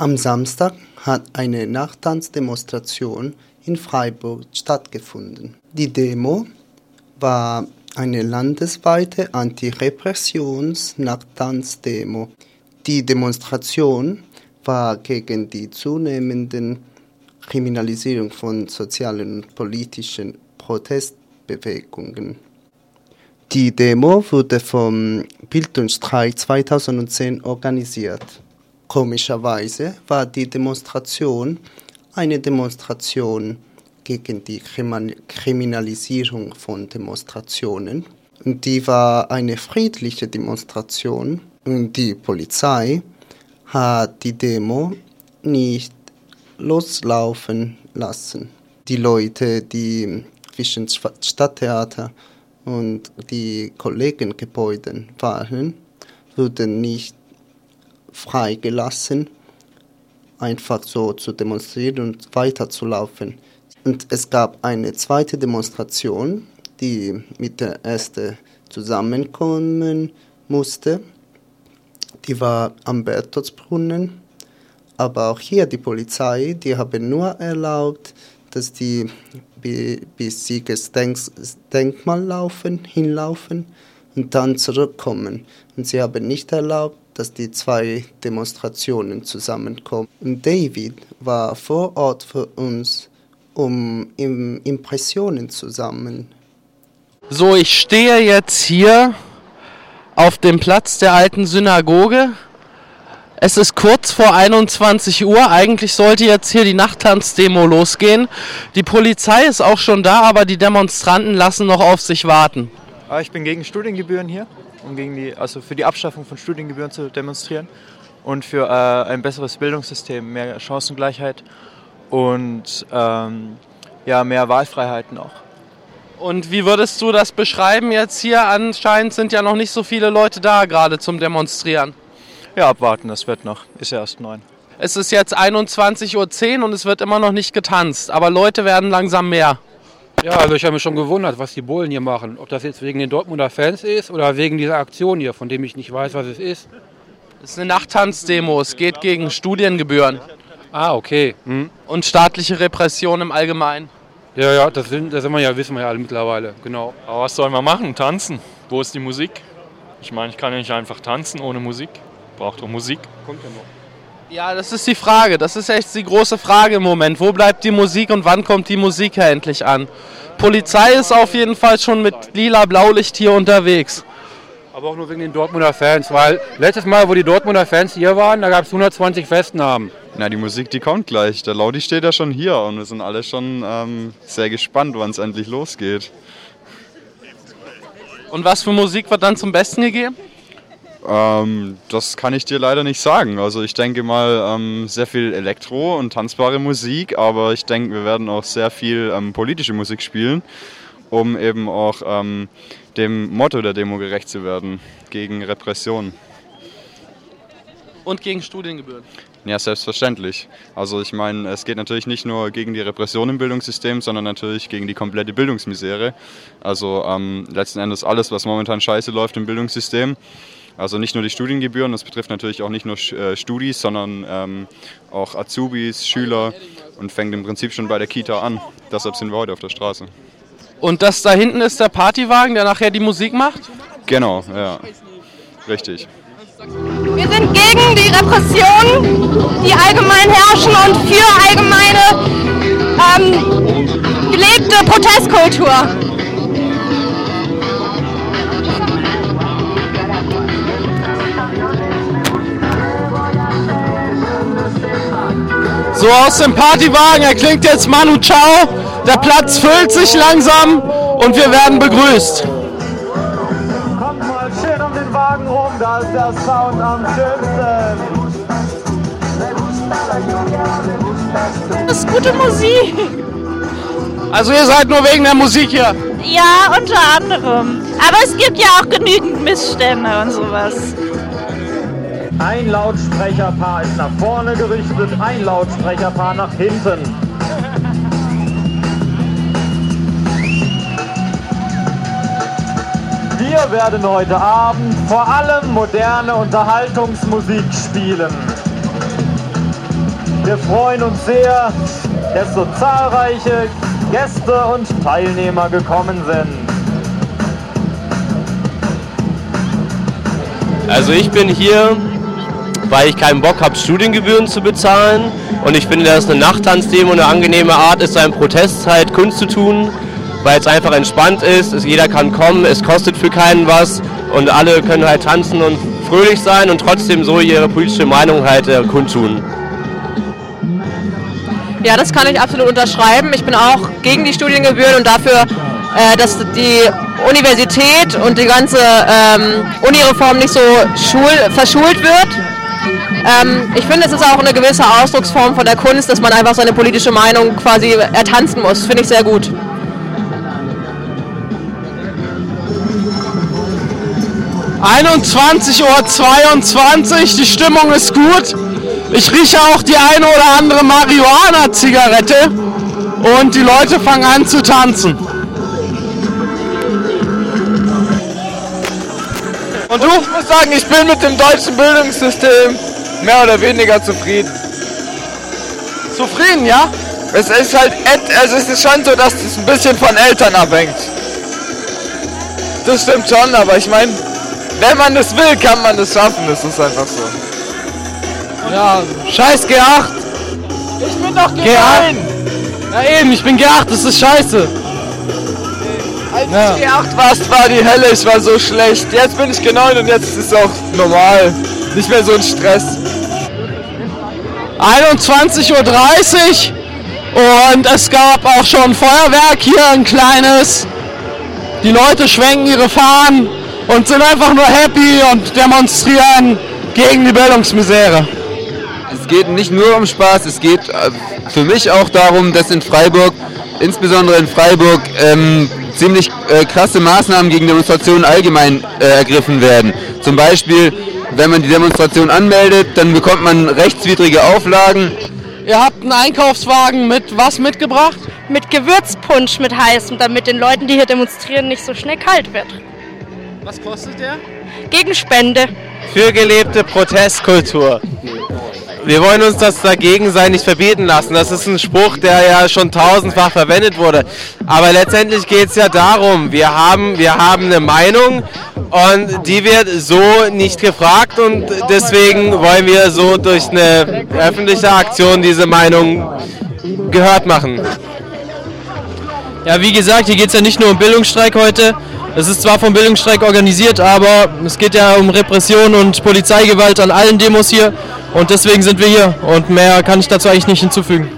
Am Samstag hat eine Nachtanzdemonstration in Freiburg stattgefunden. Die Demo war eine landesweite Antirepressions-Nachtanzdemo. Die Demonstration war gegen die zunehmenden Kriminalisierung von sozialen und politischen Protestbewegungen. Die Demo wurde vom Bildungsstreik 2010 organisiert. Komischerweise war die Demonstration eine Demonstration gegen die Kriminalisierung von Demonstrationen. Die war eine friedliche Demonstration. Und die Polizei hat die Demo nicht loslaufen lassen. Die Leute, die zwischen Stadttheater und die Kollegengebäuden waren, wurden nicht freigelassen, einfach so zu demonstrieren und weiterzulaufen. Und es gab eine zweite Demonstration, die mit der ersten zusammenkommen musste. Die war am Bertoldsbrunnen. Aber auch hier die Polizei, die haben nur erlaubt, dass die bis Siegesdenkmal laufen, hinlaufen und dann zurückkommen. Und sie haben nicht erlaubt, dass die zwei Demonstrationen zusammenkommen. David war vor Ort für uns, um Impressionen zu sammeln. So, ich stehe jetzt hier auf dem Platz der alten Synagoge. Es ist kurz vor 21 Uhr. Eigentlich sollte jetzt hier die Nachttanzdemo losgehen. Die Polizei ist auch schon da, aber die Demonstranten lassen noch auf sich warten. Ah, ich bin gegen Studiengebühren hier um gegen die, also für die Abschaffung von Studiengebühren zu demonstrieren und für äh, ein besseres Bildungssystem, mehr Chancengleichheit und ähm, ja, mehr Wahlfreiheiten auch. Und wie würdest du das beschreiben jetzt hier? Anscheinend sind ja noch nicht so viele Leute da gerade zum Demonstrieren. Ja, abwarten, das wird noch. Ist ja erst neun. Es ist jetzt 21.10 Uhr und es wird immer noch nicht getanzt, aber Leute werden langsam mehr. Ja, also ich habe mich schon gewundert, was die Bullen hier machen. Ob das jetzt wegen den Dortmunder Fans ist oder wegen dieser Aktion hier, von dem ich nicht weiß, was es ist. Es ist eine Nachttanzdemo. Es geht gegen Studiengebühren. Ah, okay. Hm. Und staatliche Repression im Allgemeinen. Ja, ja, das, sind, das sind wir ja, wissen wir ja alle mittlerweile. Genau. Aber was sollen wir machen? Tanzen. Wo ist die Musik? Ich meine, ich kann ja nicht einfach tanzen ohne Musik. Braucht doch Musik. Kommt ja noch. Ja, das ist die Frage. Das ist echt die große Frage im Moment. Wo bleibt die Musik und wann kommt die Musik ja endlich an? Polizei ist auf jeden Fall schon mit lila Blaulicht hier unterwegs. Aber auch nur wegen den Dortmunder Fans, weil letztes Mal, wo die Dortmunder Fans hier waren, da gab es 120 Festnahmen. Na, die Musik, die kommt gleich. Der Laudi steht ja schon hier und wir sind alle schon ähm, sehr gespannt, wann es endlich losgeht. Und was für Musik wird dann zum Besten gegeben? Ähm, das kann ich dir leider nicht sagen. Also ich denke mal ähm, sehr viel Elektro und tanzbare Musik, aber ich denke, wir werden auch sehr viel ähm, politische Musik spielen, um eben auch ähm, dem Motto der Demo gerecht zu werden, gegen Repression. Und gegen Studiengebühren. Ja, selbstverständlich. Also ich meine, es geht natürlich nicht nur gegen die Repression im Bildungssystem, sondern natürlich gegen die komplette Bildungsmisere. Also ähm, letzten Endes alles, was momentan scheiße läuft im Bildungssystem. Also nicht nur die Studiengebühren, das betrifft natürlich auch nicht nur äh, Studis, sondern ähm, auch Azubis, Schüler und fängt im Prinzip schon bei der Kita an. Deshalb sind wir heute auf der Straße. Und das da hinten ist der Partywagen, der nachher die Musik macht? Genau, ja. Richtig. Wir sind gegen die Repression, die allgemein herrschen und für allgemeine ähm, gelebte Protestkultur. So aus dem Partywagen erklingt jetzt Manu Ciao. Der Platz füllt sich langsam und wir werden begrüßt. Kommt mal schön um den Wagen rum, da ist der Sound am schönsten. Das ist gute Musik. Also ihr seid nur wegen der Musik hier. Ja, unter anderem. Aber es gibt ja auch genügend Missstände und sowas. Ein Lautsprecherpaar ist nach vorne gerichtet, ein Lautsprecherpaar nach hinten. Wir werden heute Abend vor allem moderne Unterhaltungsmusik spielen. Wir freuen uns sehr, dass so zahlreiche Gäste und Teilnehmer gekommen sind. Also ich bin hier, weil ich keinen Bock habe, Studiengebühren zu bezahlen. Und ich finde, dass eine Nachttanzdemo eine angenehme Art ist, seinen Protestzeit Kunst zu tun, weil es einfach entspannt ist. Jeder kann kommen, es kostet für keinen was und alle können halt tanzen und fröhlich sein und trotzdem so ihre politische Meinung halt äh, kundtun. Ja, das kann ich absolut unterschreiben. Ich bin auch gegen die Studiengebühren und dafür, äh, dass die Universität und die ganze ähm, Unireform nicht so schul verschult wird. Ähm, ich finde, es ist auch eine gewisse Ausdrucksform von der Kunst, dass man einfach seine politische Meinung quasi ertanzen muss. Finde ich sehr gut. ...21.22 Uhr, die Stimmung ist gut. Ich rieche auch die eine oder andere Marihuana-Zigarette und die Leute fangen an zu tanzen. Und du? Ich muss sagen, ich bin mit dem deutschen Bildungssystem mehr oder weniger zufrieden. Zufrieden, ja? Es ist halt, also es ist schon so, dass es ein bisschen von Eltern abhängt. Das stimmt schon, aber ich meine, wenn man es will, kann man es schaffen. Das ist einfach so. Ja, scheiß G8. Ich bin doch G9. G8. Ja eben, ich bin G8, das ist scheiße. Als ja. ich G8 warst, war die Hölle, ich war so schlecht. Jetzt bin ich G9 und jetzt ist es auch normal. Nicht mehr so ein Stress. 21.30 Uhr und es gab auch schon Feuerwerk hier, ein kleines. Die Leute schwenken ihre Fahnen und sind einfach nur happy und demonstrieren gegen die Bildungsmisere. Es geht nicht nur um Spaß, es geht äh, für mich auch darum, dass in Freiburg, insbesondere in Freiburg, ähm, ziemlich äh, krasse Maßnahmen gegen Demonstrationen allgemein äh, ergriffen werden. Zum Beispiel, wenn man die Demonstration anmeldet, dann bekommt man rechtswidrige Auflagen. Ihr habt einen Einkaufswagen mit was mitgebracht? Mit Gewürzpunsch mit heißem, damit den Leuten, die hier demonstrieren, nicht so schnell kalt wird. Was kostet der? Gegen Spende. Für gelebte Protestkultur. Wir wollen uns das dagegen sein nicht verbieten lassen. Das ist ein Spruch, der ja schon tausendfach verwendet wurde. Aber letztendlich geht es ja darum, wir haben, wir haben eine Meinung und die wird so nicht gefragt und deswegen wollen wir so durch eine öffentliche Aktion diese Meinung gehört machen. Ja, wie gesagt, hier geht es ja nicht nur um Bildungsstreik heute. Es ist zwar vom Bildungsstreik organisiert, aber es geht ja um Repression und Polizeigewalt an allen Demos hier. Und deswegen sind wir hier und mehr kann ich dazu eigentlich nicht hinzufügen.